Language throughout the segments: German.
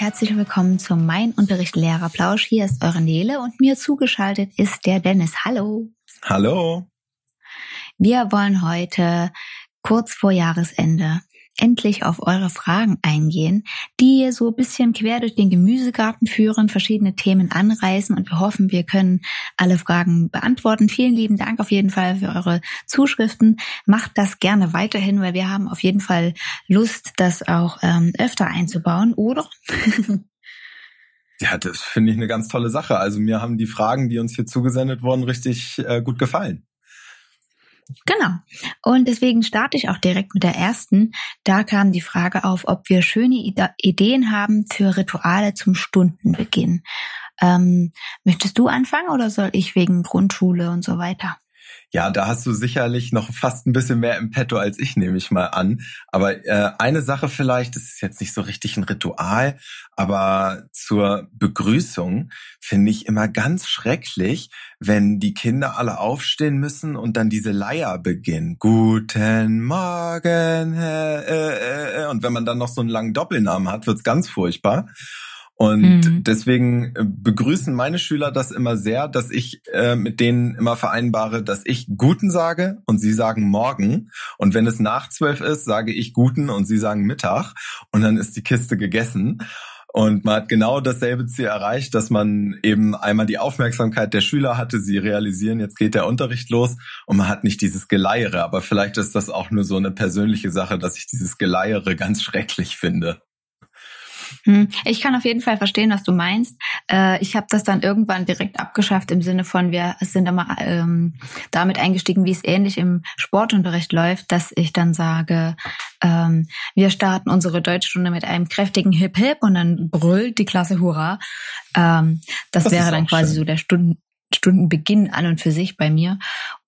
Herzlich willkommen zum Mein Unterricht Lehrerplausch. Hier ist eure Nele und mir zugeschaltet ist der Dennis. Hallo. Hallo. Wir wollen heute kurz vor Jahresende endlich auf eure Fragen eingehen, die so ein bisschen quer durch den Gemüsegarten führen, verschiedene Themen anreißen und wir hoffen, wir können alle Fragen beantworten. Vielen lieben Dank auf jeden Fall für eure Zuschriften. Macht das gerne weiterhin, weil wir haben auf jeden Fall Lust, das auch ähm, öfter einzubauen, oder? Ja, das finde ich eine ganz tolle Sache. Also mir haben die Fragen, die uns hier zugesendet wurden, richtig äh, gut gefallen. Genau. Und deswegen starte ich auch direkt mit der ersten. Da kam die Frage auf, ob wir schöne Ideen haben für Rituale zum Stundenbeginn. Ähm, möchtest du anfangen oder soll ich wegen Grundschule und so weiter? Ja, da hast du sicherlich noch fast ein bisschen mehr im Petto als ich, nehme ich mal an. Aber äh, eine Sache vielleicht, das ist jetzt nicht so richtig ein Ritual, aber zur Begrüßung finde ich immer ganz schrecklich, wenn die Kinder alle aufstehen müssen und dann diese Leier beginnen. Guten Morgen. Äh, äh, äh. Und wenn man dann noch so einen langen Doppelnamen hat, wird's ganz furchtbar. Und mhm. deswegen äh, begrüßen meine Schüler das immer sehr, dass ich äh, mit denen immer vereinbare, dass ich Guten sage und sie sagen Morgen. Und wenn es nach zwölf ist, sage ich Guten und sie sagen Mittag. Und dann ist die Kiste gegessen. Und man hat genau dasselbe Ziel erreicht, dass man eben einmal die Aufmerksamkeit der Schüler hatte, sie realisieren, jetzt geht der Unterricht los und man hat nicht dieses Geleiere. Aber vielleicht ist das auch nur so eine persönliche Sache, dass ich dieses Geleiere ganz schrecklich finde. Hm, ich kann auf jeden Fall verstehen, was du meinst. Äh, ich habe das dann irgendwann direkt abgeschafft im Sinne von, wir sind immer ähm, damit eingestiegen, wie es ähnlich im Sportunterricht läuft, dass ich dann sage, ähm, wir starten unsere Deutschstunde mit einem kräftigen Hip Hip und dann brüllt die Klasse Hurra. Ähm, das, das wäre dann quasi schön. so der Stunden Stundenbeginn an und für sich bei mir.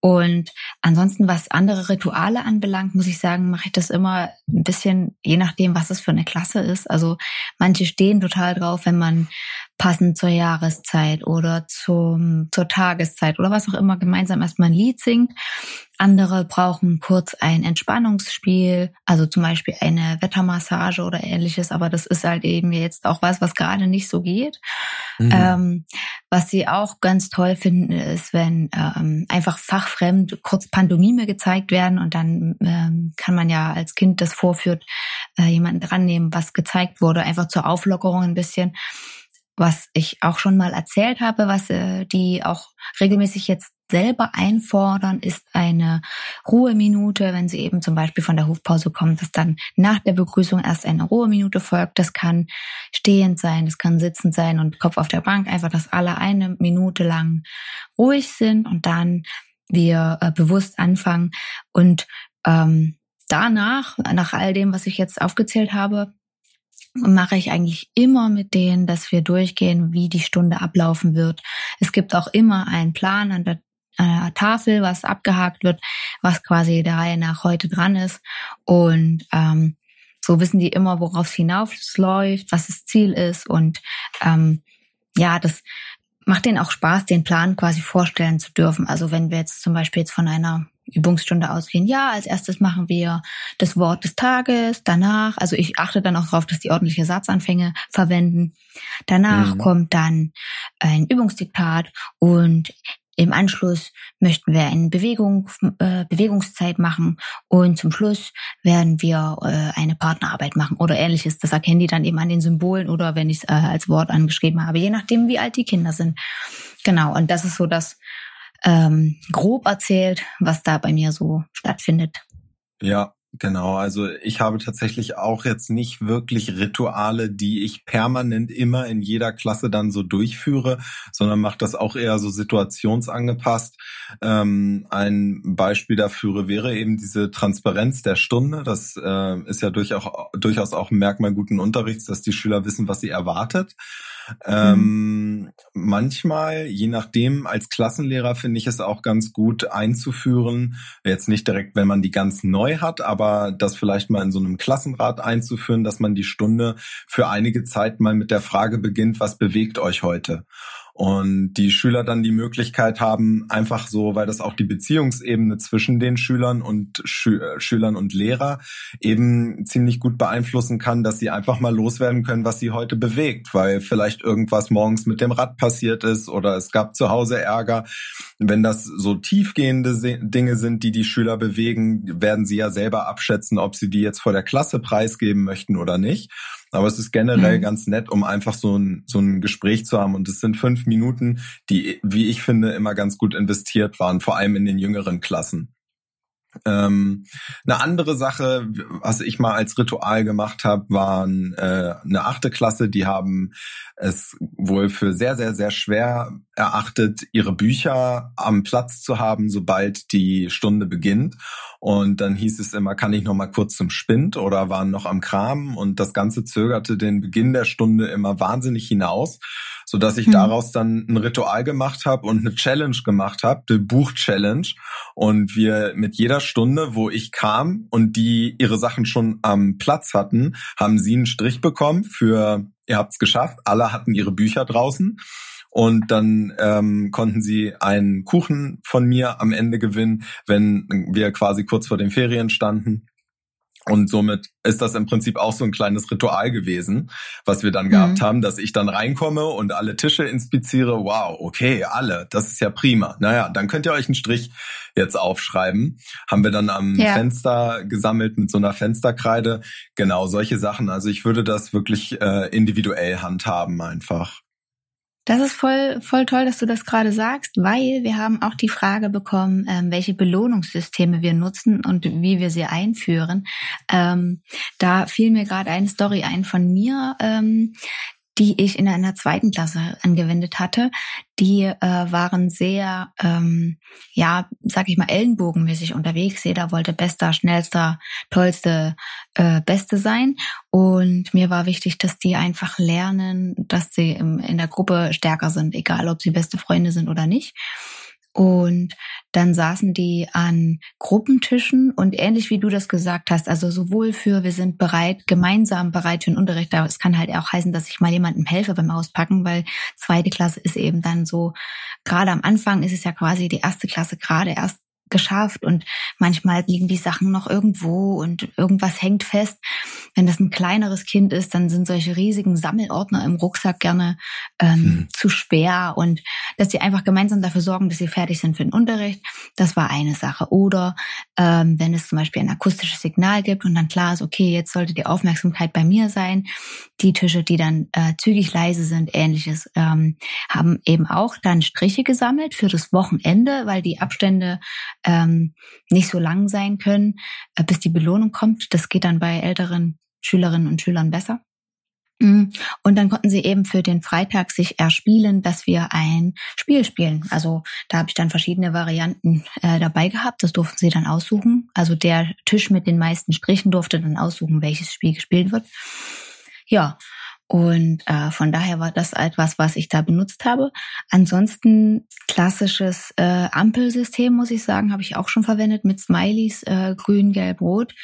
Und ansonsten, was andere Rituale anbelangt, muss ich sagen, mache ich das immer ein bisschen, je nachdem, was es für eine Klasse ist. Also manche stehen total drauf, wenn man passend zur Jahreszeit oder zum, zur Tageszeit oder was auch immer gemeinsam erstmal ein Lied singt. Andere brauchen kurz ein Entspannungsspiel, also zum Beispiel eine Wettermassage oder ähnliches, aber das ist halt eben jetzt auch was, was gerade nicht so geht. Mhm. Ähm, was sie auch ganz toll finden, ist, wenn ähm, einfach fachfremd kurz Pantomime gezeigt werden und dann ähm, kann man ja als Kind das vorführt, äh, jemanden dran nehmen, was gezeigt wurde, einfach zur Auflockerung ein bisschen was ich auch schon mal erzählt habe, was äh, die auch regelmäßig jetzt selber einfordern, ist eine Ruheminute, wenn sie eben zum Beispiel von der Hofpause kommen, dass dann nach der Begrüßung erst eine Ruheminute folgt. Das kann stehend sein, das kann sitzend sein und Kopf auf der Bank, einfach, dass alle eine Minute lang ruhig sind und dann wir äh, bewusst anfangen und ähm, danach, nach all dem, was ich jetzt aufgezählt habe, mache ich eigentlich immer mit denen, dass wir durchgehen, wie die Stunde ablaufen wird. Es gibt auch immer einen Plan an der äh, Tafel, was abgehakt wird, was quasi der Reihe nach heute dran ist. Und ähm, so wissen die immer, worauf es hinausläuft, was das Ziel ist. Und ähm, ja, das macht denen auch Spaß, den Plan quasi vorstellen zu dürfen. Also wenn wir jetzt zum Beispiel jetzt von einer Übungsstunde ausgehen. Ja, als erstes machen wir das Wort des Tages, danach, also ich achte dann auch darauf, dass die ordentliche Satzanfänge verwenden. Danach mhm. kommt dann ein Übungsdiktat und im Anschluss möchten wir eine Bewegung, äh, Bewegungszeit machen und zum Schluss werden wir äh, eine Partnerarbeit machen oder ähnliches. Das erkennen die dann eben an den Symbolen oder wenn ich es äh, als Wort angeschrieben habe, je nachdem, wie alt die Kinder sind. Genau, und das ist so das, ähm, grob erzählt, was da bei mir so stattfindet. Ja, Genau, also ich habe tatsächlich auch jetzt nicht wirklich Rituale, die ich permanent immer in jeder Klasse dann so durchführe, sondern mache das auch eher so situationsangepasst. Ähm, ein Beispiel dafür wäre eben diese Transparenz der Stunde. Das äh, ist ja durchaus, durchaus auch ein Merkmal guten Unterrichts, dass die Schüler wissen, was sie erwartet. Ähm, manchmal, je nachdem, als Klassenlehrer finde ich es auch ganz gut einzuführen, jetzt nicht direkt, wenn man die ganz neu hat, aber das vielleicht mal in so einem Klassenrat einzuführen, dass man die Stunde für einige Zeit mal mit der Frage beginnt, was bewegt euch heute? Und die Schüler dann die Möglichkeit haben, einfach so, weil das auch die Beziehungsebene zwischen den Schülern und Schü äh, Schülern und Lehrer eben ziemlich gut beeinflussen kann, dass sie einfach mal loswerden können, was sie heute bewegt, weil vielleicht irgendwas morgens mit dem Rad passiert ist oder es gab zu Hause Ärger. Wenn das so tiefgehende Dinge sind, die die Schüler bewegen, werden sie ja selber abschätzen, ob sie die jetzt vor der Klasse preisgeben möchten oder nicht. Aber es ist generell mhm. ganz nett, um einfach so ein, so ein Gespräch zu haben. Und es sind fünf Minuten, die, wie ich finde, immer ganz gut investiert waren, vor allem in den jüngeren Klassen. Ähm, eine andere Sache, was ich mal als Ritual gemacht habe, waren äh, eine achte Klasse, die haben es wohl für sehr, sehr, sehr schwer erachtet, ihre Bücher am Platz zu haben, sobald die Stunde beginnt. Und dann hieß es immer, kann ich noch mal kurz zum Spind oder waren noch am Kram und das Ganze zögerte den Beginn der Stunde immer wahnsinnig hinaus so dass ich mhm. daraus dann ein Ritual gemacht habe und eine Challenge gemacht habe, eine Buch-Challenge. Und wir mit jeder Stunde, wo ich kam und die ihre Sachen schon am Platz hatten, haben sie einen Strich bekommen für, ihr habt's geschafft, alle hatten ihre Bücher draußen. Und dann ähm, konnten sie einen Kuchen von mir am Ende gewinnen, wenn wir quasi kurz vor den Ferien standen. Und somit ist das im Prinzip auch so ein kleines Ritual gewesen, was wir dann mhm. gehabt haben, dass ich dann reinkomme und alle Tische inspiziere. Wow, okay, alle, das ist ja prima. Naja, dann könnt ihr euch einen Strich jetzt aufschreiben. Haben wir dann am ja. Fenster gesammelt mit so einer Fensterkreide. Genau, solche Sachen. Also ich würde das wirklich äh, individuell handhaben einfach. Das ist voll, voll toll, dass du das gerade sagst, weil wir haben auch die Frage bekommen, ähm, welche Belohnungssysteme wir nutzen und wie wir sie einführen. Ähm, da fiel mir gerade eine Story ein von mir. Ähm, die ich in einer zweiten Klasse angewendet hatte, die äh, waren sehr, ähm, ja, sag ich mal, ellenbogenmäßig unterwegs. Jeder wollte bester, schnellster, tollste, äh, beste sein. Und mir war wichtig, dass die einfach lernen, dass sie im, in der Gruppe stärker sind, egal ob sie beste Freunde sind oder nicht. Und dann saßen die an Gruppentischen und ähnlich wie du das gesagt hast, also sowohl für wir sind bereit, gemeinsam bereit für den Unterricht, aber es kann halt auch heißen, dass ich mal jemandem helfe beim Auspacken, weil zweite Klasse ist eben dann so, gerade am Anfang ist es ja quasi die erste Klasse gerade erst geschafft und manchmal liegen die Sachen noch irgendwo und irgendwas hängt fest. Wenn das ein kleineres Kind ist, dann sind solche riesigen Sammelordner im Rucksack gerne ähm, mhm. zu schwer und dass sie einfach gemeinsam dafür sorgen, dass sie fertig sind für den Unterricht, das war eine Sache. Oder ähm, wenn es zum Beispiel ein akustisches Signal gibt und dann klar ist, okay, jetzt sollte die Aufmerksamkeit bei mir sein, die Tische, die dann äh, zügig leise sind, ähnliches, ähm, haben eben auch dann Striche gesammelt für das Wochenende, weil die Abstände ähm, nicht so lang sein können, äh, bis die Belohnung kommt. Das geht dann bei älteren Schülerinnen und Schülern besser. Mm. Und dann konnten sie eben für den Freitag sich erspielen, dass wir ein Spiel spielen. Also da habe ich dann verschiedene Varianten äh, dabei gehabt. Das durften sie dann aussuchen. Also der Tisch mit den meisten Strichen durfte dann aussuchen, welches Spiel gespielt wird. Ja, und äh, von daher war das etwas, was ich da benutzt habe. Ansonsten klassisches äh, Ampelsystem, muss ich sagen, habe ich auch schon verwendet mit Smileys, äh, grün, gelb, rot.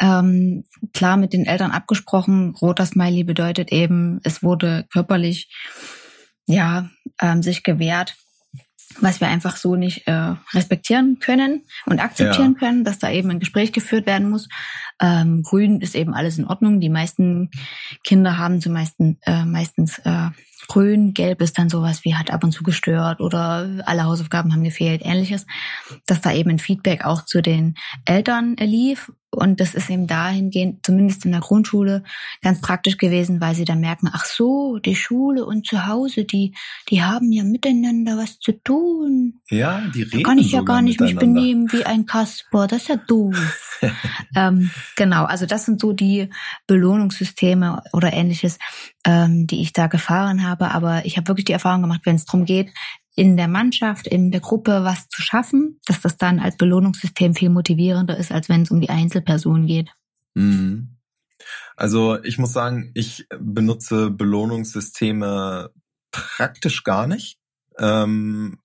Ähm, klar mit den Eltern abgesprochen. Roter Smiley bedeutet eben, es wurde körperlich ja ähm, sich gewehrt, was wir einfach so nicht äh, respektieren können und akzeptieren ja. können, dass da eben ein Gespräch geführt werden muss. Ähm, grün ist eben alles in Ordnung. Die meisten Kinder haben zumeist äh, meistens äh, grün. Gelb ist dann sowas wie hat ab und zu gestört oder alle Hausaufgaben haben gefehlt, ähnliches. Dass da eben ein Feedback auch zu den Eltern lief und das ist eben dahingehend, zumindest in der Grundschule, ganz praktisch gewesen, weil sie dann merken, ach so, die Schule und zu Hause, die, die haben ja miteinander was zu tun. Ja, die reden. Da kann ich ja gar nicht mich benehmen wie ein Kasper. Das ist ja doof. ähm, genau, also das sind so die Belohnungssysteme oder ähnliches, ähm, die ich da gefahren habe. Aber ich habe wirklich die Erfahrung gemacht, wenn es darum geht, in der Mannschaft, in der Gruppe was zu schaffen, dass das dann als Belohnungssystem viel motivierender ist, als wenn es um die Einzelperson geht. Mhm. Also ich muss sagen, ich benutze Belohnungssysteme praktisch gar nicht. Ähm,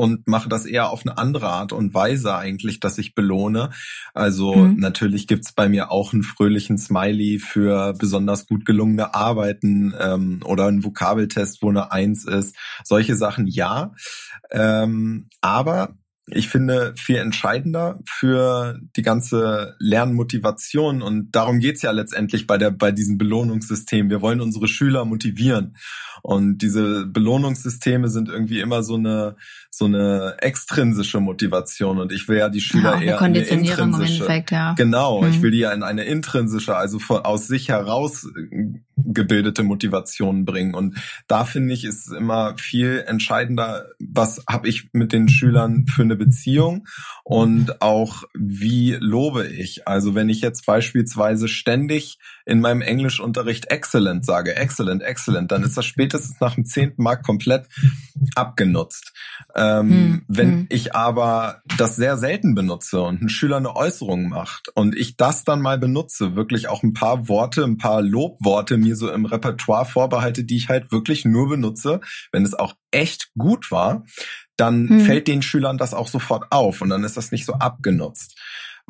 und mache das eher auf eine andere Art und Weise eigentlich, dass ich belohne. Also mhm. natürlich gibt's bei mir auch einen fröhlichen Smiley für besonders gut gelungene Arbeiten ähm, oder einen Vokabeltest, wo eine Eins ist. Solche Sachen ja. Ähm, aber ich finde, viel entscheidender für die ganze Lernmotivation. Und darum geht's ja letztendlich bei, der, bei diesem Belohnungssystem. Wir wollen unsere Schüler motivieren. Und diese Belohnungssysteme sind irgendwie immer so eine, so eine extrinsische Motivation. Und ich will ja die Schüler ja, eher eine intrinsische. Ja. Genau, mhm. ich will die ja in eine intrinsische, also von, aus sich heraus gebildete Motivation bringen. Und da finde ich, ist immer viel entscheidender, was habe ich mit den Schülern für eine Beziehung und auch wie lobe ich. Also wenn ich jetzt beispielsweise ständig in meinem Englischunterricht excellent sage, excellent, excellent, dann ist das spätestens nach dem zehnten Mark komplett abgenutzt. Ähm, hm, wenn hm. ich aber das sehr selten benutze und ein Schüler eine Äußerung macht und ich das dann mal benutze, wirklich auch ein paar Worte, ein paar Lobworte mir so im Repertoire vorbehalte, die ich halt wirklich nur benutze, wenn es auch echt gut war, dann hm. fällt den Schülern das auch sofort auf und dann ist das nicht so abgenutzt.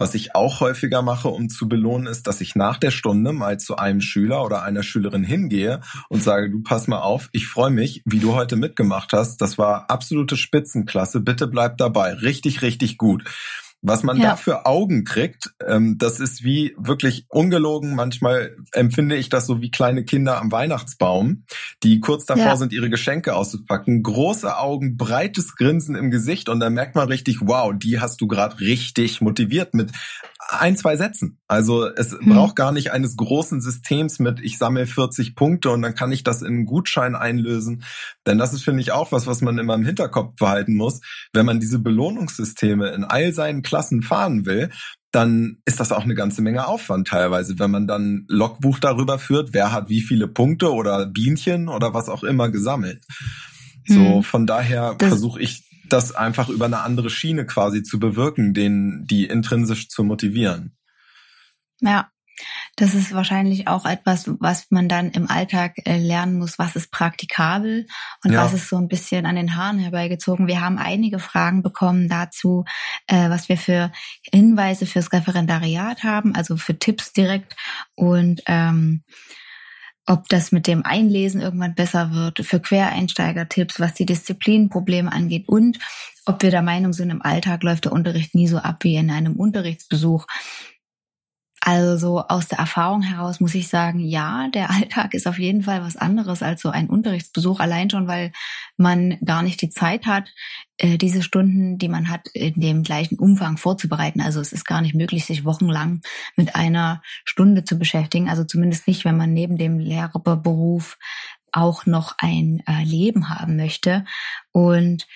Was ich auch häufiger mache, um zu belohnen, ist, dass ich nach der Stunde mal zu einem Schüler oder einer Schülerin hingehe und sage, du pass mal auf, ich freue mich, wie du heute mitgemacht hast. Das war absolute Spitzenklasse. Bitte bleib dabei. Richtig, richtig gut. Was man ja. da für Augen kriegt, ähm, das ist wie wirklich ungelogen. Manchmal empfinde ich das so wie kleine Kinder am Weihnachtsbaum, die kurz davor ja. sind, ihre Geschenke auszupacken. Große Augen, breites Grinsen im Gesicht und dann merkt man richtig, wow, die hast du gerade richtig motiviert mit ein, zwei Sätzen. Also es hm. braucht gar nicht eines großen Systems mit, ich sammle 40 Punkte und dann kann ich das in einen Gutschein einlösen. Denn das ist, finde ich, auch was, was man immer im Hinterkopf behalten muss. Wenn man diese Belohnungssysteme in all seinen Klassen fahren will, dann ist das auch eine ganze Menge Aufwand teilweise, wenn man dann Logbuch darüber führt, wer hat wie viele Punkte oder Bienchen oder was auch immer gesammelt. So, hm. von daher versuche ich das einfach über eine andere Schiene quasi zu bewirken, den, die intrinsisch zu motivieren. Ja, das ist wahrscheinlich auch etwas, was man dann im Alltag äh, lernen muss, was ist praktikabel und ja. was ist so ein bisschen an den Haaren herbeigezogen. Wir haben einige Fragen bekommen dazu, äh, was wir für Hinweise fürs Referendariat haben, also für Tipps direkt und ähm, ob das mit dem Einlesen irgendwann besser wird, für Quereinsteiger-Tipps, was die Disziplinenprobleme angeht und ob wir der Meinung sind, im Alltag läuft der Unterricht nie so ab wie in einem Unterrichtsbesuch. Also aus der Erfahrung heraus muss ich sagen, ja, der Alltag ist auf jeden Fall was anderes als so ein Unterrichtsbesuch, allein schon, weil man gar nicht die Zeit hat, äh, diese Stunden, die man hat, in dem gleichen Umfang vorzubereiten. Also es ist gar nicht möglich, sich wochenlang mit einer Stunde zu beschäftigen. Also zumindest nicht, wenn man neben dem Lehrerberuf auch noch ein äh, Leben haben möchte. Und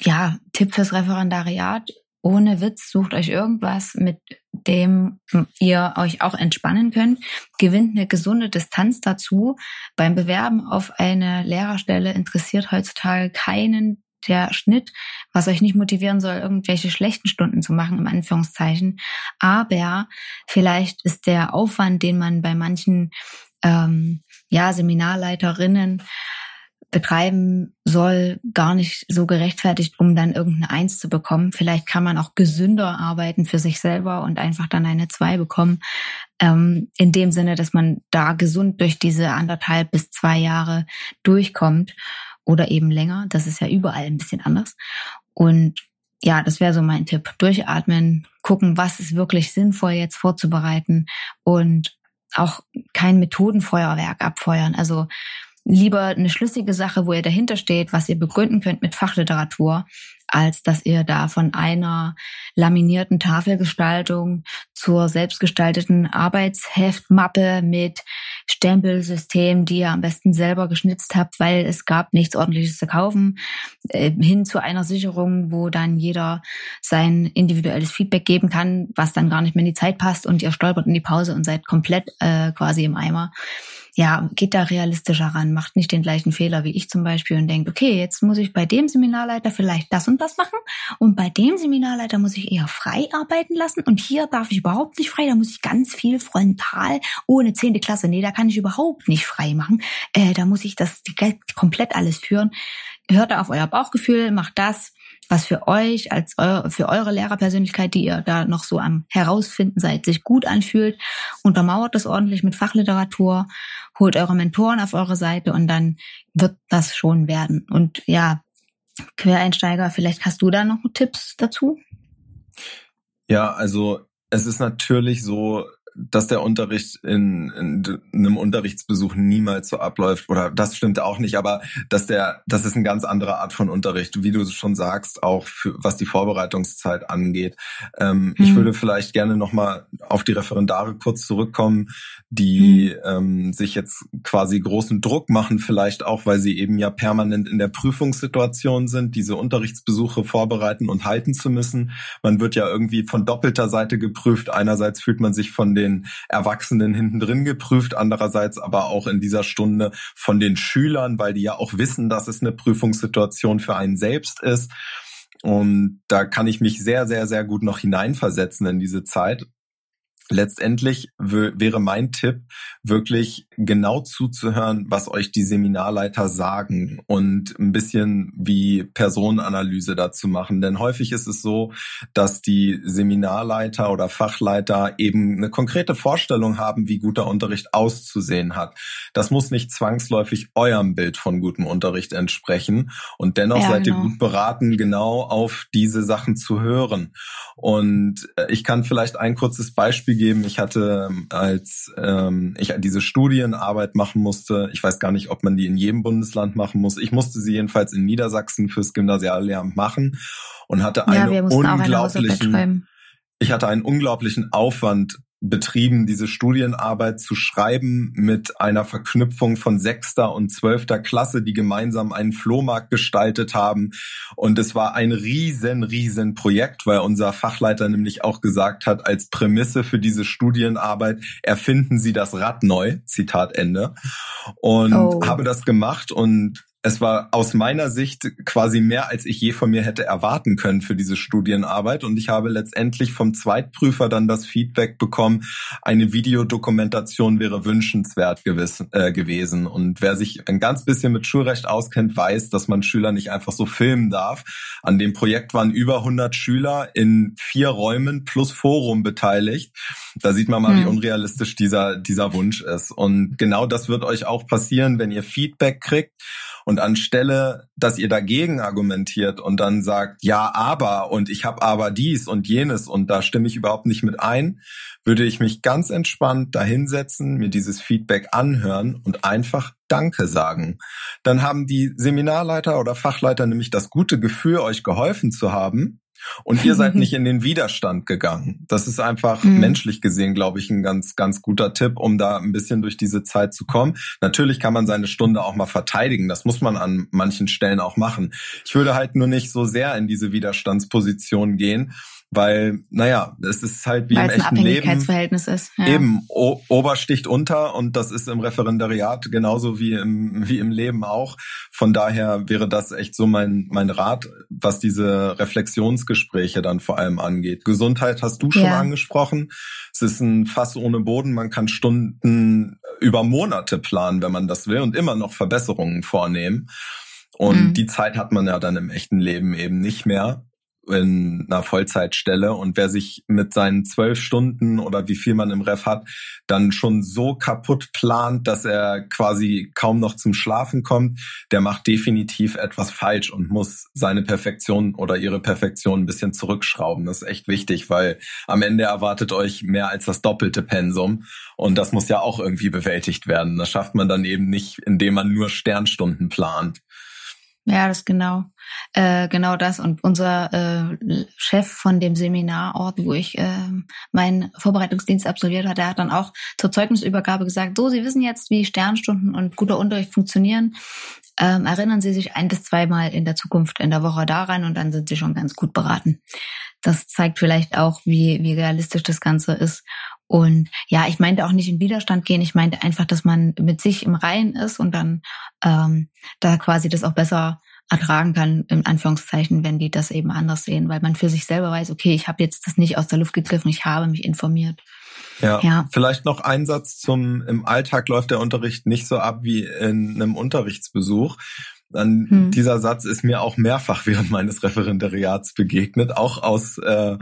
ja, Tipp fürs Referendariat ohne Witz, sucht euch irgendwas, mit dem ihr euch auch entspannen könnt. Gewinnt eine gesunde Distanz dazu. Beim Bewerben auf eine Lehrerstelle interessiert heutzutage keinen der Schnitt, was euch nicht motivieren soll, irgendwelche schlechten Stunden zu machen, im Anführungszeichen. Aber vielleicht ist der Aufwand, den man bei manchen ähm, ja, Seminarleiterinnen betreiben soll, gar nicht so gerechtfertigt, um dann irgendeine Eins zu bekommen. Vielleicht kann man auch gesünder arbeiten für sich selber und einfach dann eine Zwei bekommen. Ähm, in dem Sinne, dass man da gesund durch diese anderthalb bis zwei Jahre durchkommt oder eben länger. Das ist ja überall ein bisschen anders. Und ja, das wäre so mein Tipp. Durchatmen, gucken, was ist wirklich sinnvoll jetzt vorzubereiten und auch kein Methodenfeuerwerk abfeuern. Also lieber eine schlüssige Sache, wo ihr dahinter steht, was ihr begründen könnt mit Fachliteratur, als dass ihr da von einer laminierten Tafelgestaltung zur selbstgestalteten Arbeitsheftmappe mit Stempelsystem, die ihr am besten selber geschnitzt habt, weil es gab nichts ordentliches zu kaufen, äh, hin zu einer Sicherung, wo dann jeder sein individuelles Feedback geben kann, was dann gar nicht mehr in die Zeit passt und ihr stolpert in die Pause und seid komplett äh, quasi im Eimer ja, geht da realistischer ran, macht nicht den gleichen Fehler wie ich zum Beispiel und denkt, okay, jetzt muss ich bei dem Seminarleiter vielleicht das und das machen und bei dem Seminarleiter muss ich eher frei arbeiten lassen und hier darf ich überhaupt nicht frei, da muss ich ganz viel frontal ohne zehnte Klasse, nee, da kann ich überhaupt nicht frei machen, äh, da muss ich das komplett alles führen. Hört auf euer Bauchgefühl, macht das, was für euch als eu für eure Lehrerpersönlichkeit, die ihr da noch so am herausfinden seid, sich gut anfühlt. Untermauert das ordentlich mit Fachliteratur, holt eure Mentoren auf eure Seite und dann wird das schon werden. Und ja, Quereinsteiger, vielleicht hast du da noch Tipps dazu? Ja, also es ist natürlich so, dass der Unterricht in, in einem Unterrichtsbesuch niemals so abläuft oder das stimmt auch nicht, aber dass der, das ist eine ganz andere Art von Unterricht, wie du schon sagst, auch für, was die Vorbereitungszeit angeht. Ähm, mhm. Ich würde vielleicht gerne nochmal auf die Referendare kurz zurückkommen, die mhm. ähm, sich jetzt quasi großen Druck machen, vielleicht auch, weil sie eben ja permanent in der Prüfungssituation sind, diese Unterrichtsbesuche vorbereiten und halten zu müssen. Man wird ja irgendwie von doppelter Seite geprüft. Einerseits fühlt man sich von den den Erwachsenen hinten drin geprüft, andererseits aber auch in dieser Stunde von den Schülern, weil die ja auch wissen, dass es eine Prüfungssituation für einen selbst ist. Und da kann ich mich sehr, sehr, sehr gut noch hineinversetzen in diese Zeit letztendlich wäre mein Tipp, wirklich genau zuzuhören, was euch die Seminarleiter sagen und ein bisschen wie Personenanalyse dazu machen. Denn häufig ist es so, dass die Seminarleiter oder Fachleiter eben eine konkrete Vorstellung haben, wie guter Unterricht auszusehen hat. Das muss nicht zwangsläufig eurem Bild von gutem Unterricht entsprechen. Und dennoch ja, seid genau. ihr gut beraten, genau auf diese Sachen zu hören. Und äh, ich kann vielleicht ein kurzes Beispiel geben. Ich hatte, ähm, als ähm, ich diese Studienarbeit machen musste, ich weiß gar nicht, ob man die in jedem Bundesland machen muss. Ich musste sie jedenfalls in Niedersachsen fürs Gymnasiallehramt machen und hatte einen ja, unglaublichen, ich hatte einen unglaublichen Aufwand betrieben, diese Studienarbeit zu schreiben mit einer Verknüpfung von sechster und zwölfter Klasse, die gemeinsam einen Flohmarkt gestaltet haben. Und es war ein riesen, riesen Projekt, weil unser Fachleiter nämlich auch gesagt hat, als Prämisse für diese Studienarbeit erfinden Sie das Rad neu, Zitat Ende. Und oh. habe das gemacht und es war aus meiner Sicht quasi mehr, als ich je von mir hätte erwarten können für diese Studienarbeit. Und ich habe letztendlich vom Zweitprüfer dann das Feedback bekommen, eine Videodokumentation wäre wünschenswert gewiss, äh, gewesen. Und wer sich ein ganz bisschen mit Schulrecht auskennt, weiß, dass man Schüler nicht einfach so filmen darf. An dem Projekt waren über 100 Schüler in vier Räumen plus Forum beteiligt. Da sieht man mal, hm. wie unrealistisch dieser, dieser Wunsch ist. Und genau das wird euch auch passieren, wenn ihr Feedback kriegt. Und anstelle, dass ihr dagegen argumentiert und dann sagt, ja, aber und ich habe aber dies und jenes und da stimme ich überhaupt nicht mit ein, würde ich mich ganz entspannt dahinsetzen, mir dieses Feedback anhören und einfach Danke sagen. Dann haben die Seminarleiter oder Fachleiter nämlich das gute Gefühl, euch geholfen zu haben und ihr seid nicht in den Widerstand gegangen. Das ist einfach mhm. menschlich gesehen, glaube ich, ein ganz, ganz guter Tipp, um da ein bisschen durch diese Zeit zu kommen. Natürlich kann man seine Stunde auch mal verteidigen. Das muss man an manchen Stellen auch machen. Ich würde halt nur nicht so sehr in diese Widerstandsposition gehen, weil, naja, es ist halt wie Weil im echten Leben. Ist, ja. Eben, o Ober sticht unter und das ist im Referendariat genauso wie im, wie im Leben auch. Von daher wäre das echt so mein, mein Rat, was diese Reflexionsgespräche dann vor allem angeht. Gesundheit hast du schon ja. angesprochen. Es ist ein Fass ohne Boden. Man kann Stunden über Monate planen, wenn man das will und immer noch Verbesserungen vornehmen. Und mhm. die Zeit hat man ja dann im echten Leben eben nicht mehr in einer Vollzeitstelle und wer sich mit seinen zwölf Stunden oder wie viel man im Ref hat, dann schon so kaputt plant, dass er quasi kaum noch zum Schlafen kommt, der macht definitiv etwas falsch und muss seine Perfektion oder ihre Perfektion ein bisschen zurückschrauben. Das ist echt wichtig, weil am Ende erwartet euch mehr als das doppelte Pensum und das muss ja auch irgendwie bewältigt werden. Das schafft man dann eben nicht, indem man nur Sternstunden plant. Ja, das genau, äh, genau das. Und unser äh, Chef von dem Seminarort, wo ich äh, meinen Vorbereitungsdienst absolviert hatte, der hat dann auch zur Zeugnisübergabe gesagt: So, Sie wissen jetzt, wie Sternstunden und guter Unterricht funktionieren. Ähm, erinnern Sie sich ein bis zweimal in der Zukunft in der Woche daran und dann sind Sie schon ganz gut beraten. Das zeigt vielleicht auch, wie, wie realistisch das Ganze ist. Und ja, ich meinte auch nicht in Widerstand gehen. Ich meinte einfach, dass man mit sich im Reinen ist und dann ähm, da quasi das auch besser ertragen kann, in Anführungszeichen, wenn die das eben anders sehen, weil man für sich selber weiß, okay, ich habe jetzt das nicht aus der Luft gegriffen, ich habe mich informiert. Ja, ja, vielleicht noch ein Satz zum, im Alltag läuft der Unterricht nicht so ab wie in einem Unterrichtsbesuch. An hm. dieser Satz ist mir auch mehrfach während meines Referendariats begegnet. Auch aus, äh,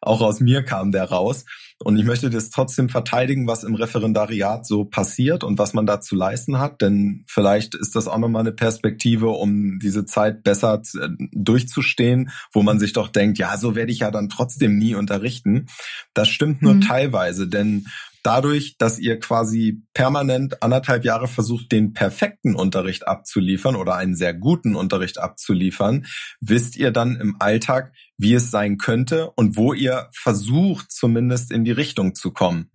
auch aus mir kam der raus. Und ich möchte das trotzdem verteidigen, was im Referendariat so passiert und was man da zu leisten hat. Denn vielleicht ist das auch nochmal eine Perspektive, um diese Zeit besser äh, durchzustehen, wo man sich doch denkt, ja, so werde ich ja dann trotzdem nie unterrichten. Das stimmt nur mhm. teilweise, denn dadurch, dass ihr quasi permanent anderthalb Jahre versucht, den perfekten Unterricht abzuliefern oder einen sehr guten Unterricht abzuliefern, wisst ihr dann im Alltag, wie es sein könnte und wo ihr versucht, zumindest in die Richtung zu kommen.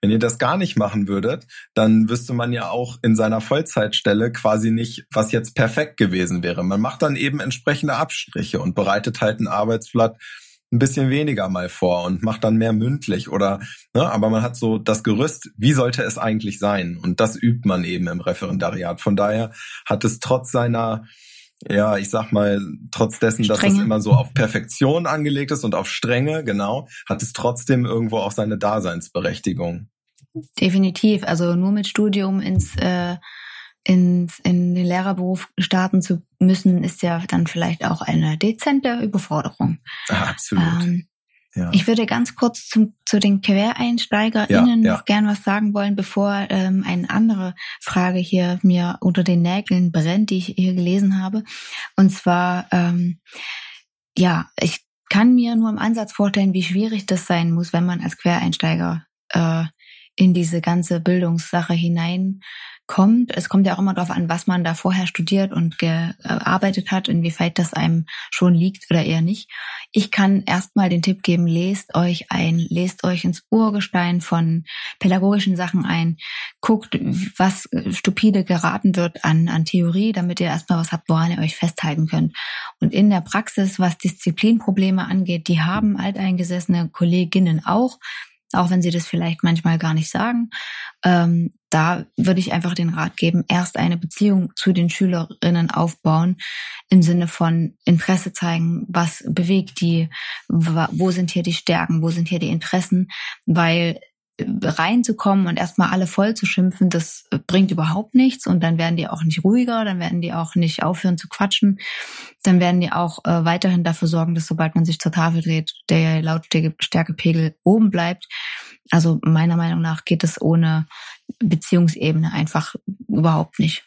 Wenn ihr das gar nicht machen würdet, dann wüsste man ja auch in seiner Vollzeitstelle quasi nicht, was jetzt perfekt gewesen wäre. Man macht dann eben entsprechende Abstriche und bereitet halt ein Arbeitsblatt ein bisschen weniger mal vor und macht dann mehr mündlich oder, ne, aber man hat so das Gerüst, wie sollte es eigentlich sein? Und das übt man eben im Referendariat. Von daher hat es trotz seiner, ja, ich sag mal, trotz dessen, Strenge. dass es immer so auf Perfektion angelegt ist und auf Strenge, genau, hat es trotzdem irgendwo auch seine Daseinsberechtigung. Definitiv. Also nur mit Studium ins äh, ins, in den Lehrerberuf starten zu müssen, ist ja dann vielleicht auch eine dezente Überforderung. Absolut. Ähm, ja. Ich würde ganz kurz zum, zu den QuereinsteigerInnen ja, ja. noch gern was sagen wollen, bevor ähm, eine andere Frage hier mir unter den Nägeln brennt, die ich hier gelesen habe. Und zwar, ähm, ja, ich kann mir nur im Ansatz vorstellen, wie schwierig das sein muss, wenn man als Quereinsteiger äh, in diese ganze Bildungssache hinein kommt. Es kommt ja auch immer darauf an, was man da vorher studiert und gearbeitet hat, inwieweit das einem schon liegt oder eher nicht. Ich kann erstmal den Tipp geben, lest euch ein, lest euch ins Urgestein von pädagogischen Sachen ein, guckt, was stupide geraten wird an, an Theorie, damit ihr erstmal was habt, woran ihr euch festhalten könnt. Und in der Praxis, was Disziplinprobleme angeht, die haben alteingesessene Kolleginnen auch auch wenn sie das vielleicht manchmal gar nicht sagen. Ähm, da würde ich einfach den Rat geben, erst eine Beziehung zu den Schülerinnen aufbauen, im Sinne von Interesse zeigen, was bewegt die, wo sind hier die Stärken, wo sind hier die Interessen, weil reinzukommen und erstmal alle voll zu schimpfen, das bringt überhaupt nichts und dann werden die auch nicht ruhiger, dann werden die auch nicht aufhören zu quatschen, dann werden die auch äh, weiterhin dafür sorgen, dass sobald man sich zur Tafel dreht, der Lautstärkepegel oben bleibt. Also meiner Meinung nach geht es ohne Beziehungsebene einfach überhaupt nicht.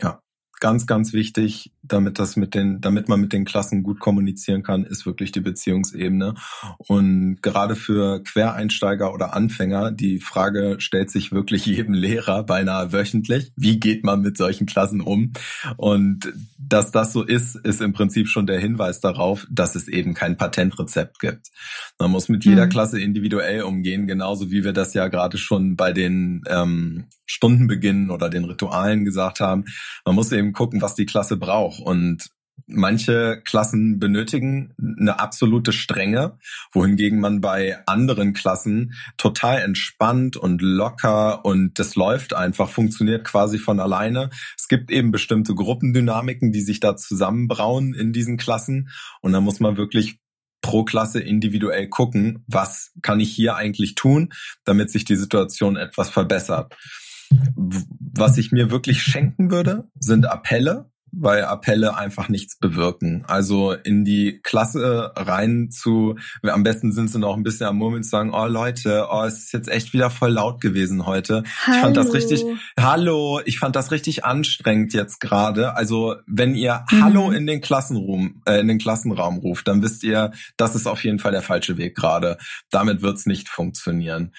Ja, ganz, ganz wichtig, damit das mit den, damit man mit den Klassen gut kommunizieren kann, ist wirklich die Beziehungsebene. Und gerade für Quereinsteiger oder Anfänger, die Frage stellt sich wirklich jedem Lehrer beinahe wöchentlich. Wie geht man mit solchen Klassen um? Und dass das so ist, ist im Prinzip schon der Hinweis darauf, dass es eben kein Patentrezept gibt. Man muss mit jeder mhm. Klasse individuell umgehen, genauso wie wir das ja gerade schon bei den ähm, Stundenbeginn oder den Ritualen gesagt haben. Man muss eben gucken, was die Klasse braucht. Und manche Klassen benötigen eine absolute Strenge, wohingegen man bei anderen Klassen total entspannt und locker und das läuft einfach, funktioniert quasi von alleine. Es gibt eben bestimmte Gruppendynamiken, die sich da zusammenbrauen in diesen Klassen und da muss man wirklich pro Klasse individuell gucken, was kann ich hier eigentlich tun, damit sich die Situation etwas verbessert. Was ich mir wirklich schenken würde, sind Appelle, weil Appelle einfach nichts bewirken. Also in die Klasse rein zu, am besten sind sie noch ein bisschen am Murmeln zu sagen, oh Leute, oh, es ist jetzt echt wieder voll laut gewesen heute. Hallo. Ich fand das richtig, hallo, ich fand das richtig anstrengend jetzt gerade. Also wenn ihr mhm. Hallo in den Klassenraum, äh, in den Klassenraum ruft, dann wisst ihr, das ist auf jeden Fall der falsche Weg gerade. Damit wird's nicht funktionieren.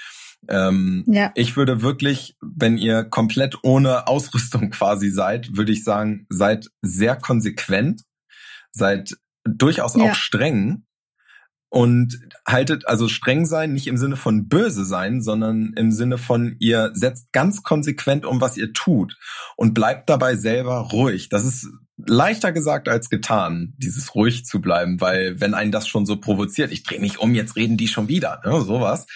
Ähm, ja. Ich würde wirklich, wenn ihr komplett ohne Ausrüstung quasi seid, würde ich sagen, seid sehr konsequent, seid durchaus ja. auch streng und haltet also streng sein, nicht im Sinne von böse sein, sondern im Sinne von ihr setzt ganz konsequent um, was ihr tut und bleibt dabei selber ruhig. Das ist leichter gesagt als getan, dieses ruhig zu bleiben, weil wenn einen das schon so provoziert, ich drehe mich um, jetzt reden die schon wieder, ne, sowas,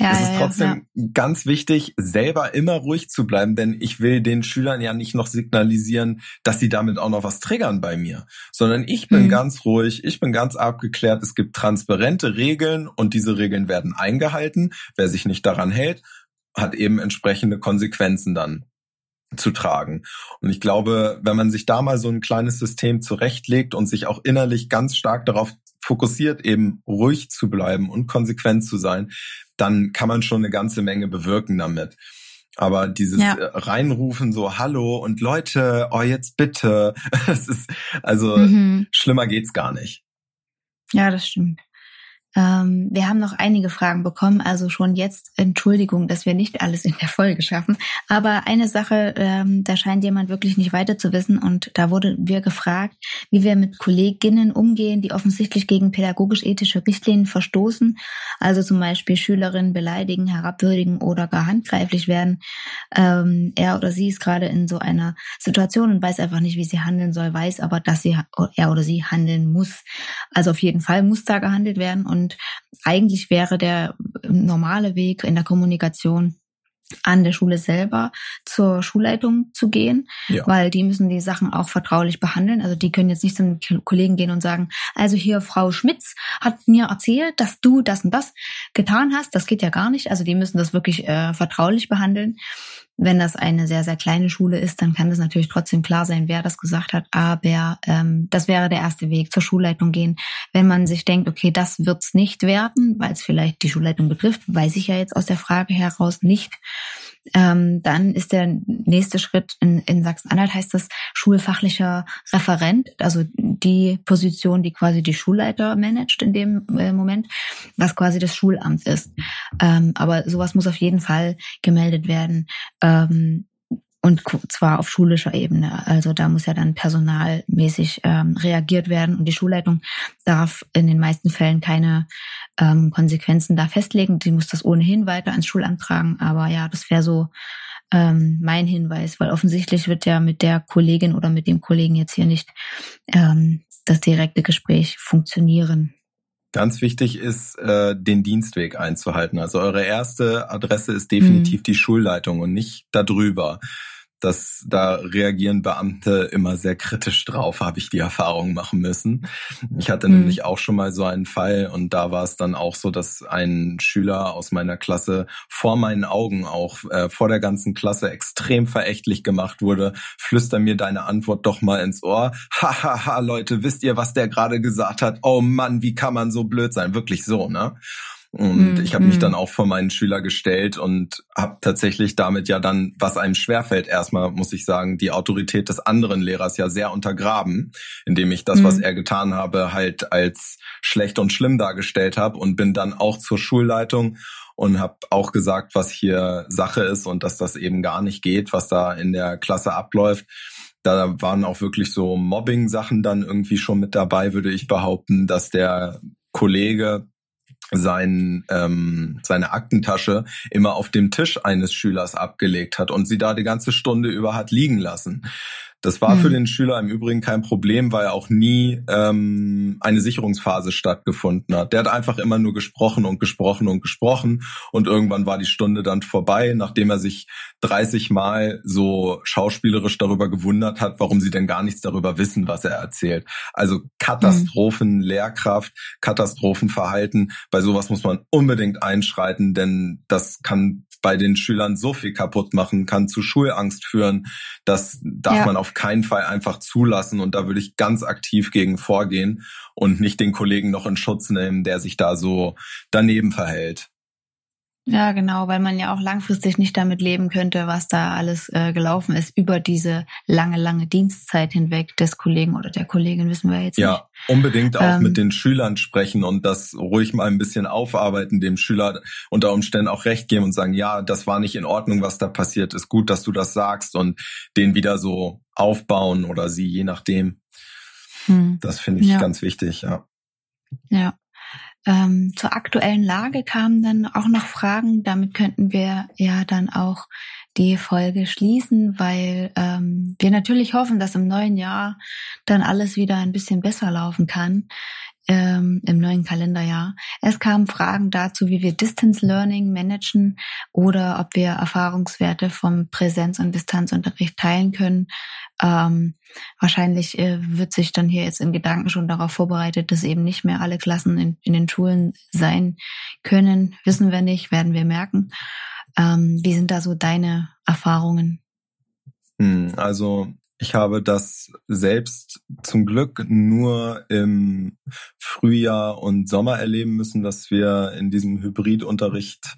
ja, es ist trotzdem ja. ganz wichtig, selber immer ruhig zu bleiben, denn ich will den Schülern ja nicht noch signalisieren, dass sie damit auch noch was triggern bei mir, sondern ich bin mhm. ganz ruhig, ich bin ganz abgeklärt, es gibt transparente Regeln und diese Regeln werden eingehalten. Wer sich nicht daran hält, hat eben entsprechende Konsequenzen dann. zu tragen. Und ich glaube, wenn man sich da mal so ein kleines System zurechtlegt und sich auch innerlich ganz stark darauf fokussiert, eben ruhig zu bleiben und konsequent zu sein, dann kann man schon eine ganze Menge bewirken damit. Aber dieses ja. Reinrufen so Hallo und Leute, oh jetzt bitte, es ist also mhm. schlimmer geht's gar nicht. Ja, das stimmt. Ähm, wir haben noch einige Fragen bekommen, also schon jetzt Entschuldigung, dass wir nicht alles in der Folge schaffen. Aber eine Sache, ähm, da scheint jemand wirklich nicht weiter zu wissen und da wurde wir gefragt, wie wir mit Kolleginnen umgehen, die offensichtlich gegen pädagogisch-ethische Richtlinien verstoßen, also zum Beispiel Schülerinnen beleidigen, herabwürdigen oder gar handgreiflich werden. Ähm, er oder sie ist gerade in so einer Situation und weiß einfach nicht, wie sie handeln soll, weiß aber, dass sie er oder sie handeln muss. Also auf jeden Fall muss da gehandelt werden und und eigentlich wäre der normale Weg in der Kommunikation an der Schule selber zur Schulleitung zu gehen, ja. weil die müssen die Sachen auch vertraulich behandeln. Also die können jetzt nicht zum Kollegen gehen und sagen, also hier Frau Schmitz hat mir erzählt, dass du das und das getan hast. Das geht ja gar nicht. Also die müssen das wirklich äh, vertraulich behandeln. Wenn das eine sehr, sehr kleine Schule ist, dann kann es natürlich trotzdem klar sein, wer das gesagt hat. Aber ähm, das wäre der erste Weg, zur Schulleitung gehen. Wenn man sich denkt, okay, das wird's nicht werden, weil es vielleicht die Schulleitung betrifft, weiß ich ja jetzt aus der Frage heraus nicht ähm, dann ist der nächste Schritt in, in Sachsen-Anhalt heißt das schulfachlicher Referent, also die Position, die quasi die Schulleiter managt in dem äh, Moment, was quasi das Schulamt ist. Ähm, aber sowas muss auf jeden Fall gemeldet werden. Ähm, und zwar auf schulischer Ebene. Also da muss ja dann personalmäßig ähm, reagiert werden und die Schulleitung darf in den meisten Fällen keine ähm, Konsequenzen da festlegen. Die muss das ohnehin weiter ans Schulamt tragen. Aber ja, das wäre so ähm, mein Hinweis, weil offensichtlich wird ja mit der Kollegin oder mit dem Kollegen jetzt hier nicht ähm, das direkte Gespräch funktionieren. Ganz wichtig ist, äh, den Dienstweg einzuhalten. Also eure erste Adresse ist definitiv mhm. die Schulleitung und nicht darüber das, da reagieren Beamte immer sehr kritisch drauf, habe ich die Erfahrung machen müssen. Ich hatte mhm. nämlich auch schon mal so einen Fall und da war es dann auch so, dass ein Schüler aus meiner Klasse vor meinen Augen auch äh, vor der ganzen Klasse extrem verächtlich gemacht wurde. Flüster mir deine Antwort doch mal ins Ohr. Hahaha, ha, ha, Leute, wisst ihr, was der gerade gesagt hat? Oh Mann, wie kann man so blöd sein? Wirklich so, ne? Und mhm. ich habe mich hm. dann auch vor meinen Schüler gestellt und habe tatsächlich damit ja dann, was einem schwerfällt, erstmal muss ich sagen, die Autorität des anderen Lehrers ja sehr untergraben, indem ich das, mhm. was hm. er getan habe, halt als schlecht und schlimm dargestellt habe und bin dann auch zur Schulleitung und habe auch gesagt, was hier Sache ist und dass das eben gar nicht geht, was da in der Klasse abläuft. Da waren auch wirklich so Mobbing-Sachen dann irgendwie schon mit dabei, würde ich behaupten, dass der Kollege sein, ähm, seine Aktentasche immer auf dem Tisch eines Schülers abgelegt hat und sie da die ganze Stunde über hat liegen lassen. Das war mhm. für den Schüler im Übrigen kein Problem, weil auch nie ähm, eine Sicherungsphase stattgefunden hat. Der hat einfach immer nur gesprochen und gesprochen und gesprochen und irgendwann war die Stunde dann vorbei, nachdem er sich 30 Mal so schauspielerisch darüber gewundert hat, warum sie denn gar nichts darüber wissen, was er erzählt. Also Katastrophen, mhm. Lehrkraft, Katastrophenverhalten. Bei sowas muss man unbedingt einschreiten, denn das kann bei den Schülern so viel kaputt machen, kann zu Schulangst führen. Das darf ja. man auf keinen Fall einfach zulassen. Und da würde ich ganz aktiv gegen vorgehen und nicht den Kollegen noch in Schutz nehmen, der sich da so daneben verhält. Ja, genau, weil man ja auch langfristig nicht damit leben könnte, was da alles äh, gelaufen ist über diese lange, lange Dienstzeit hinweg des Kollegen oder der Kollegin, wissen wir jetzt ja, nicht. Ja, unbedingt auch ähm, mit den Schülern sprechen und das ruhig mal ein bisschen aufarbeiten, dem Schüler unter Umständen auch recht geben und sagen, ja, das war nicht in Ordnung, was da passiert ist, gut, dass du das sagst und den wieder so aufbauen oder sie, je nachdem. Hm. Das finde ich ja. ganz wichtig, ja. Ja. Ähm, zur aktuellen Lage kamen dann auch noch Fragen. Damit könnten wir ja dann auch die Folge schließen, weil ähm, wir natürlich hoffen, dass im neuen Jahr dann alles wieder ein bisschen besser laufen kann ähm, im neuen Kalenderjahr. Es kamen Fragen dazu, wie wir Distance Learning managen oder ob wir Erfahrungswerte vom Präsenz- und Distanzunterricht teilen können. Ähm, wahrscheinlich äh, wird sich dann hier jetzt in Gedanken schon darauf vorbereitet, dass eben nicht mehr alle Klassen in, in den Schulen sein können. Wissen wir nicht, werden wir merken. Ähm, wie sind da so deine Erfahrungen? Hm, also ich habe das selbst zum Glück nur im Frühjahr und Sommer erleben müssen, dass wir in diesem Hybridunterricht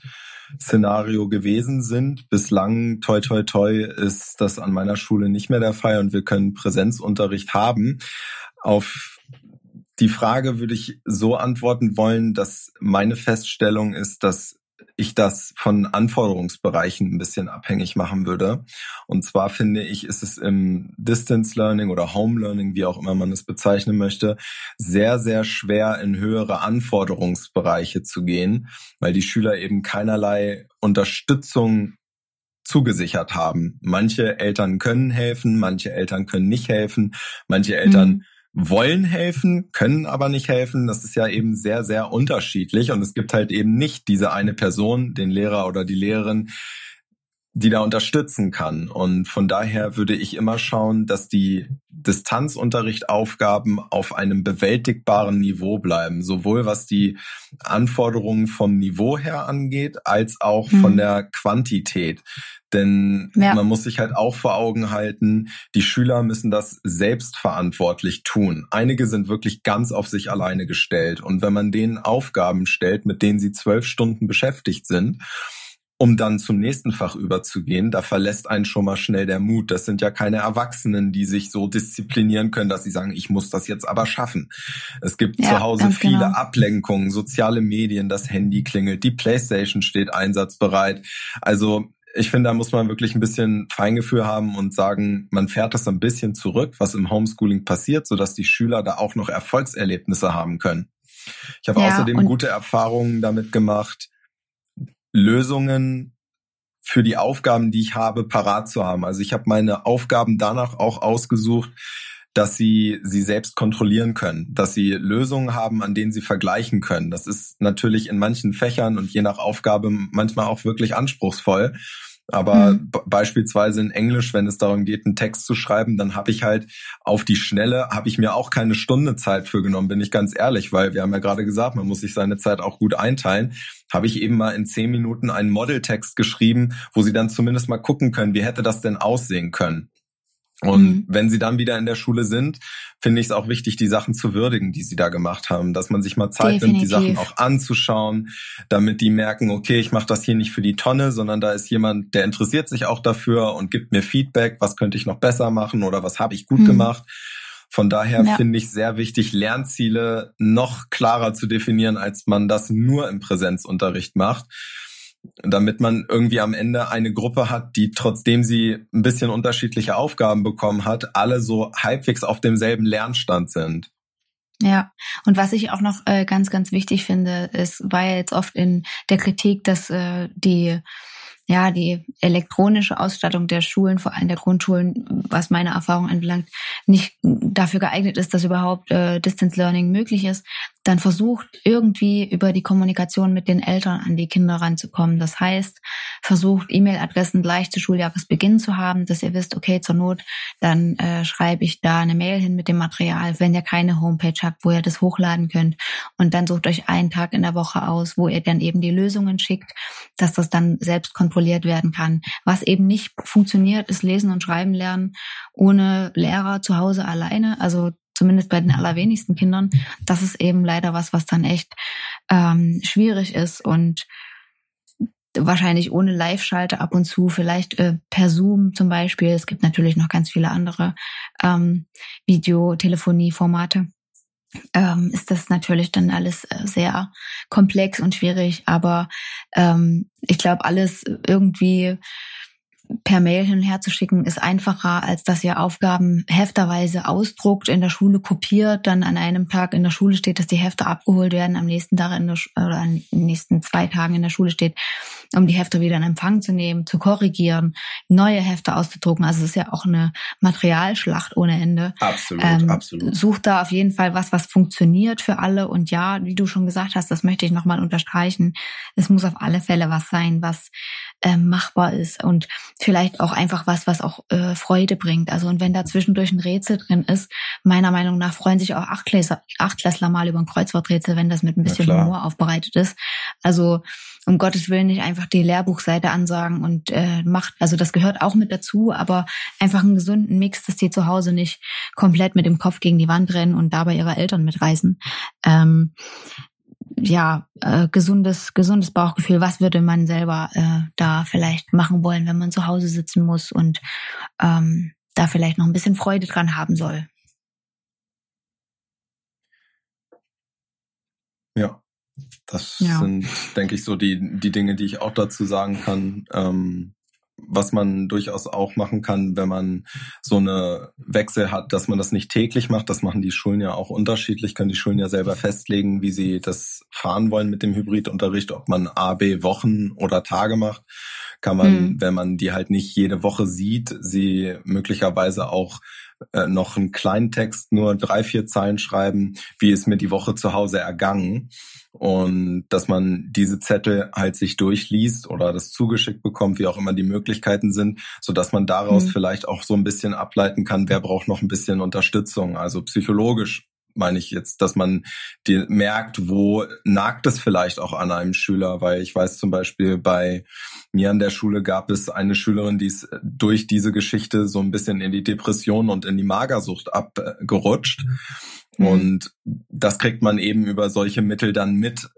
Szenario gewesen sind. Bislang, toi, toi, toi, ist das an meiner Schule nicht mehr der Fall und wir können Präsenzunterricht haben. Auf die Frage würde ich so antworten wollen, dass meine Feststellung ist, dass ich das von Anforderungsbereichen ein bisschen abhängig machen würde. Und zwar finde ich, ist es im Distance Learning oder Home Learning, wie auch immer man es bezeichnen möchte, sehr, sehr schwer in höhere Anforderungsbereiche zu gehen, weil die Schüler eben keinerlei Unterstützung zugesichert haben. Manche Eltern können helfen, manche Eltern können nicht helfen, manche Eltern mhm wollen helfen, können aber nicht helfen. Das ist ja eben sehr, sehr unterschiedlich. Und es gibt halt eben nicht diese eine Person, den Lehrer oder die Lehrerin, die da unterstützen kann. Und von daher würde ich immer schauen, dass die Distanzunterrichtaufgaben auf einem bewältigbaren Niveau bleiben, sowohl was die Anforderungen vom Niveau her angeht, als auch mhm. von der Quantität. Denn ja. man muss sich halt auch vor Augen halten, die Schüler müssen das selbstverantwortlich tun. Einige sind wirklich ganz auf sich alleine gestellt. Und wenn man denen Aufgaben stellt, mit denen sie zwölf Stunden beschäftigt sind, um dann zum nächsten Fach überzugehen, da verlässt einen schon mal schnell der Mut. Das sind ja keine Erwachsenen, die sich so disziplinieren können, dass sie sagen, ich muss das jetzt aber schaffen. Es gibt ja, zu Hause viele genau. Ablenkungen, soziale Medien, das Handy klingelt, die Playstation steht einsatzbereit. Also ich finde, da muss man wirklich ein bisschen Feingefühl haben und sagen, man fährt das ein bisschen zurück, was im Homeschooling passiert, sodass die Schüler da auch noch Erfolgserlebnisse haben können. Ich habe ja, außerdem gute Erfahrungen damit gemacht, Lösungen für die Aufgaben, die ich habe, parat zu haben. Also ich habe meine Aufgaben danach auch ausgesucht, dass sie sie selbst kontrollieren können, dass sie Lösungen haben, an denen sie vergleichen können. Das ist natürlich in manchen Fächern und je nach Aufgabe manchmal auch wirklich anspruchsvoll. Aber mhm. beispielsweise in Englisch, wenn es darum geht, einen Text zu schreiben, dann habe ich halt auf die Schnelle, habe ich mir auch keine Stunde Zeit für genommen, bin ich ganz ehrlich, weil wir haben ja gerade gesagt, man muss sich seine Zeit auch gut einteilen. Habe ich eben mal in zehn Minuten einen Modeltext geschrieben, wo sie dann zumindest mal gucken können, wie hätte das denn aussehen können. Und mhm. wenn sie dann wieder in der Schule sind, finde ich es auch wichtig, die Sachen zu würdigen, die sie da gemacht haben, dass man sich mal Zeit Definitiv. nimmt, die Sachen auch anzuschauen, damit die merken, okay, ich mache das hier nicht für die Tonne, sondern da ist jemand, der interessiert sich auch dafür und gibt mir Feedback, was könnte ich noch besser machen oder was habe ich gut mhm. gemacht. Von daher ja. finde ich sehr wichtig, Lernziele noch klarer zu definieren, als man das nur im Präsenzunterricht macht damit man irgendwie am Ende eine Gruppe hat, die trotzdem sie ein bisschen unterschiedliche Aufgaben bekommen hat, alle so halbwegs auf demselben Lernstand sind. Ja, und was ich auch noch äh, ganz, ganz wichtig finde, ist, war ja jetzt oft in der Kritik, dass äh, die ja, die elektronische Ausstattung der Schulen, vor allem der Grundschulen, was meine Erfahrung anbelangt, nicht dafür geeignet ist, dass überhaupt äh, Distance Learning möglich ist dann versucht irgendwie über die Kommunikation mit den Eltern an die Kinder ranzukommen. Das heißt, versucht E-Mail-Adressen gleich zu Schuljahresbeginn zu haben, dass ihr wisst, okay, zur Not, dann äh, schreibe ich da eine Mail hin mit dem Material, wenn ihr keine Homepage habt, wo ihr das hochladen könnt. Und dann sucht euch einen Tag in der Woche aus, wo ihr dann eben die Lösungen schickt, dass das dann selbst kontrolliert werden kann. Was eben nicht funktioniert, ist Lesen und Schreiben lernen ohne Lehrer zu Hause alleine. Also zumindest bei den allerwenigsten Kindern, das ist eben leider was, was dann echt ähm, schwierig ist und wahrscheinlich ohne Live-Schalte ab und zu, vielleicht äh, per Zoom zum Beispiel. Es gibt natürlich noch ganz viele andere ähm, Videotelefonie-Formate. Ähm, ist das natürlich dann alles äh, sehr komplex und schwierig, aber ähm, ich glaube, alles irgendwie per Mail hin und her zu schicken, ist einfacher, als dass ihr Aufgaben hefterweise ausdruckt, in der Schule kopiert, dann an einem Tag in der Schule steht, dass die Hefte abgeholt werden, am nächsten Tag in der, oder an den nächsten zwei Tagen in der Schule steht, um die Hefte wieder in Empfang zu nehmen, zu korrigieren, neue Hefte auszudrucken. Also es ist ja auch eine Materialschlacht ohne Ende. Absolut, ähm, absolut. Sucht da auf jeden Fall was, was funktioniert für alle. Und ja, wie du schon gesagt hast, das möchte ich nochmal unterstreichen. Es muss auf alle Fälle was sein, was äh, machbar ist und vielleicht auch einfach was, was auch äh, Freude bringt. Also und wenn da zwischendurch ein Rätsel drin ist, meiner Meinung nach freuen sich auch Achtklässler, Achtklässler mal über ein Kreuzworträtsel, wenn das mit ein bisschen Humor aufbereitet ist. Also um Gottes Willen nicht einfach die Lehrbuchseite ansagen und äh, macht, also das gehört auch mit dazu, aber einfach einen gesunden Mix, dass die zu Hause nicht komplett mit dem Kopf gegen die Wand rennen und dabei ihre Eltern mitreißen. Ähm, ja, äh, gesundes, gesundes Bauchgefühl. Was würde man selber äh, da vielleicht machen wollen, wenn man zu Hause sitzen muss und ähm, da vielleicht noch ein bisschen Freude dran haben soll? Ja, das ja. sind, denke ich, so die, die Dinge, die ich auch dazu sagen kann. Ähm, was man durchaus auch machen kann, wenn man so eine Wechsel hat, dass man das nicht täglich macht. Das machen die Schulen ja auch unterschiedlich, können die Schulen ja selber festlegen, wie sie das fahren wollen mit dem Hybridunterricht, ob man A, B Wochen oder Tage macht. Kann man, mhm. wenn man die halt nicht jede Woche sieht, sie möglicherweise auch äh, noch einen kleinen Text, nur drei, vier Zeilen schreiben, wie ist mir die Woche zu Hause ergangen. Und dass man diese Zettel halt sich durchliest oder das zugeschickt bekommt, wie auch immer die Möglichkeiten sind, so dass man daraus mhm. vielleicht auch so ein bisschen ableiten kann, wer braucht noch ein bisschen Unterstützung, also psychologisch meine ich jetzt, dass man die merkt, wo nagt es vielleicht auch an einem Schüler, weil ich weiß zum Beispiel bei mir an der Schule gab es eine Schülerin, die ist durch diese Geschichte so ein bisschen in die Depression und in die Magersucht abgerutscht. Mhm. Und das kriegt man eben über solche Mittel dann mit,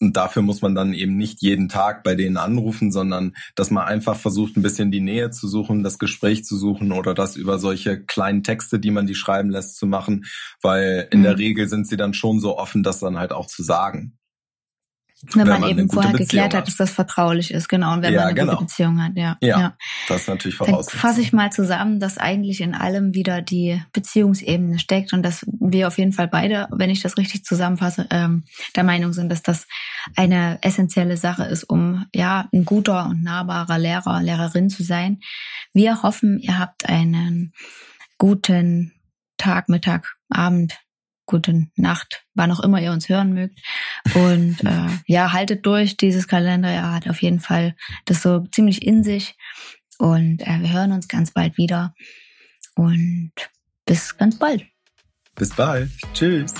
und dafür muss man dann eben nicht jeden Tag bei denen anrufen, sondern dass man einfach versucht, ein bisschen die Nähe zu suchen, das Gespräch zu suchen oder das über solche kleinen Texte, die man die schreiben lässt, zu machen, weil in mhm. der Regel sind sie dann schon so offen, das dann halt auch zu sagen. Wenn, wenn man, man, eben vorher geklärt hat, dass das vertraulich ist, genau. Und wenn ja, man eine genau. gute Beziehung hat, ja. Ja, ja. das ist natürlich voraus. Dann fasse ich mal zusammen, dass eigentlich in allem wieder die Beziehungsebene steckt und dass wir auf jeden Fall beide, wenn ich das richtig zusammenfasse, ähm, der Meinung sind, dass das eine essentielle Sache ist, um ja ein guter und nahbarer Lehrer, Lehrerin zu sein. Wir hoffen, ihr habt einen guten Tag, Mittag, Abend, gute Nacht, wann auch immer ihr uns hören mögt. Und äh, ja, haltet durch. Dieses Kalenderjahr hat auf jeden Fall das so ziemlich in sich. Und äh, wir hören uns ganz bald wieder. Und bis ganz bald. Bis bald. Tschüss.